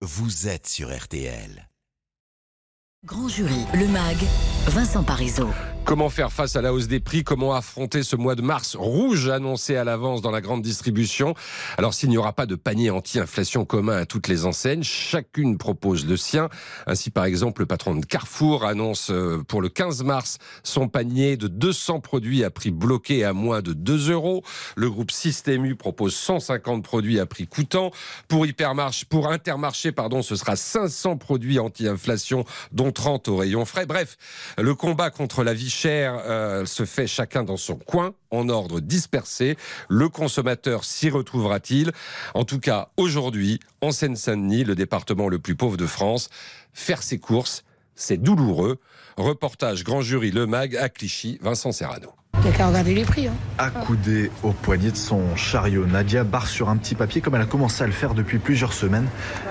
vous êtes sur RTL. Grand jury, le MAG, Vincent Parisot. Comment faire face à la hausse des prix? Comment affronter ce mois de mars rouge annoncé à l'avance dans la grande distribution? Alors s'il n'y aura pas de panier anti-inflation commun à toutes les enseignes, chacune propose le sien. Ainsi par exemple, le patron de Carrefour annonce euh, pour le 15 mars son panier de 200 produits à prix bloqué à moins de 2 euros. Le groupe Système propose 150 produits à prix coûtant. Pour Hypermarché, pour Intermarché, pardon, ce sera 500 produits anti-inflation, dont 30 au rayon frais. Bref, le combat contre la vie chère euh, se fait chacun dans son coin, en ordre dispersé. Le consommateur s'y retrouvera-t-il? En tout cas, aujourd'hui, en Seine-Saint-Denis, le département le plus pauvre de France, faire ses courses, c'est douloureux. Reportage Grand Jury Le Mag à Clichy, Vincent Serrano. Il n'y a qu'à regarder les prix. Hein. Accoudée au poignet de son chariot, Nadia barre sur un petit papier, comme elle a commencé à le faire depuis plusieurs semaines,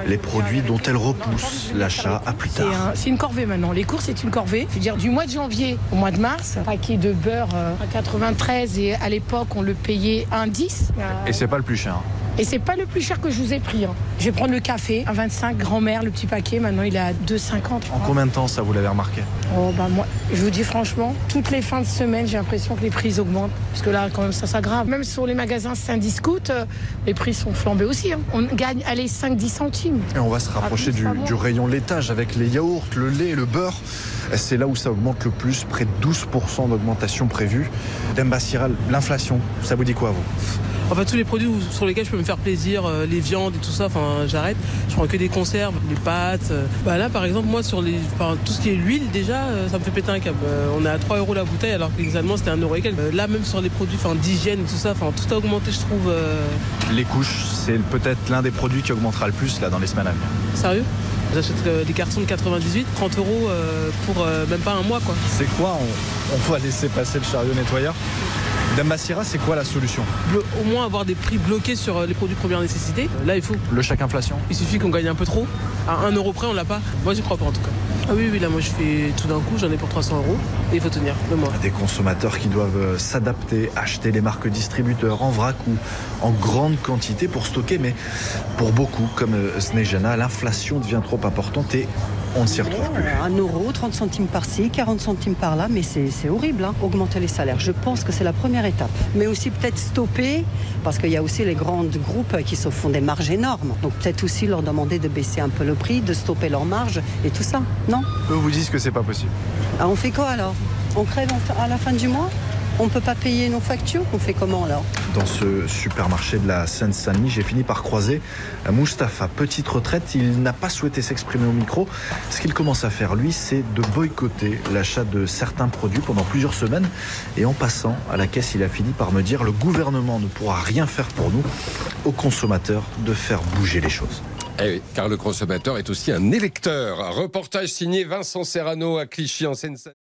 les produits dont elle repousse l'achat à plus C'est tard. un- c'est une corvée maintenant. Les courses, c'est une corvée. Je veux dire, du mois de janvier au mois de mars, un paquet de beurre euh, à 93 et à l'époque, on le payait 1,10. Euh, Et c'est pas le plus cher. Et c'est pas le plus cher que je vous ai pris. hein. Je vais prendre le café à 25, grand-mère, le petit paquet. Maintenant, il est à 2,50. je En combien de temps ça vous l'avez remarqué? Oh, bah, moi, je vous dis franchement, toutes les fins de semaine, j'ai l'impression que les prix augmentent. Parce que là, quand même, ça s'aggrave. Même sur les magasins Saint-Discount, euh, les prix sont flambés aussi. hein. On gagne, allez, 5-10 centimes. Et on va se rapprocher plus, du, rayon laitage avec les yaourts, le lait, le beurre. C'est là où ça augmente le plus, près de 12% d'augmentation prévue. Demba Siral, l'inflation, ça vous dit quoi vous? Enfin, tous les produits où- sur lesquels je peux me faire plaisir, euh, les viandes et tout ça, enfin, j'arrête. Je prends que des conserves, les pâtes. euh. Bah là, par exemple, moi, sur les, enfin, tout ce qui est l'huile, déjà, euh, ça me fait péter un câble. On est à 3 euros la bouteille, alors que exactement c'était 1 euro et quelques. Là, même sur les produits d'hygiène et tout ça, enfin, tout a augmenté, je trouve. Les couches, c'est peut-être l'un des produits qui augmentera le plus là dans les semaines à venir. Sérieux? J'achète des cartons de 98, 30 euros pour même pas un mois, quoi. C'est quoi? On, on va laisser passer le chariot nettoyeur? Demba Sira, c'est quoi la solution au moins avoir des prix bloqués sur euh, les produits de première nécessité. Euh, Là, il faut. Le chèque inflation Il suffit qu'on gagne un peu trop. À 1 euro près, on l'a pas. Moi, j'y crois pas en tout cas. Ah oui, oui, là, moi, je fais tout d'un coup, j'en ai pour 300 euros. Et il faut tenir le mois. Des consommateurs qui doivent euh, s'adapter, acheter les marques distributeurs en vrac ou en grande quantité pour stocker. Mais pour beaucoup, comme euh, Snejana, l'inflation devient trop importante et on ne s'y retrouve plus. 1 euro, 30 centimes par-ci, 40 centimes par-là, mais c'est horrible, hein, augmenter les salaires. Je pense que c'est la première étape. Mais aussi peut-être stopper, parce qu'il y a aussi les grands groupes qui se font des marges énormes. Donc peut-être aussi leur demander de baisser un peu le prix, de stopper leurs marges et tout ça. Non? Eux vous disent que c'est pas possible. Ah, On fait quoi alors? On crève à la fin du mois? On ne peut pas payer nos factures? On fait comment alors? Dans ce supermarché de la Seine-Saint-Denis, j'ai fini par croiser Mustapha. Petite retraite, il n'a pas souhaité s'exprimer au micro. Ce qu'il commence à faire, lui, c'est de boycotter l'achat de certains produits pendant plusieurs semaines. Et en passant à la caisse, il a fini par me dire le gouvernement ne pourra rien faire pour nous, aux consommateurs, de faire bouger les choses. Eh oui, car le consommateur est aussi un électeur. Reportage signé Vincent Serrano à Clichy en Seine-Saint-Denis.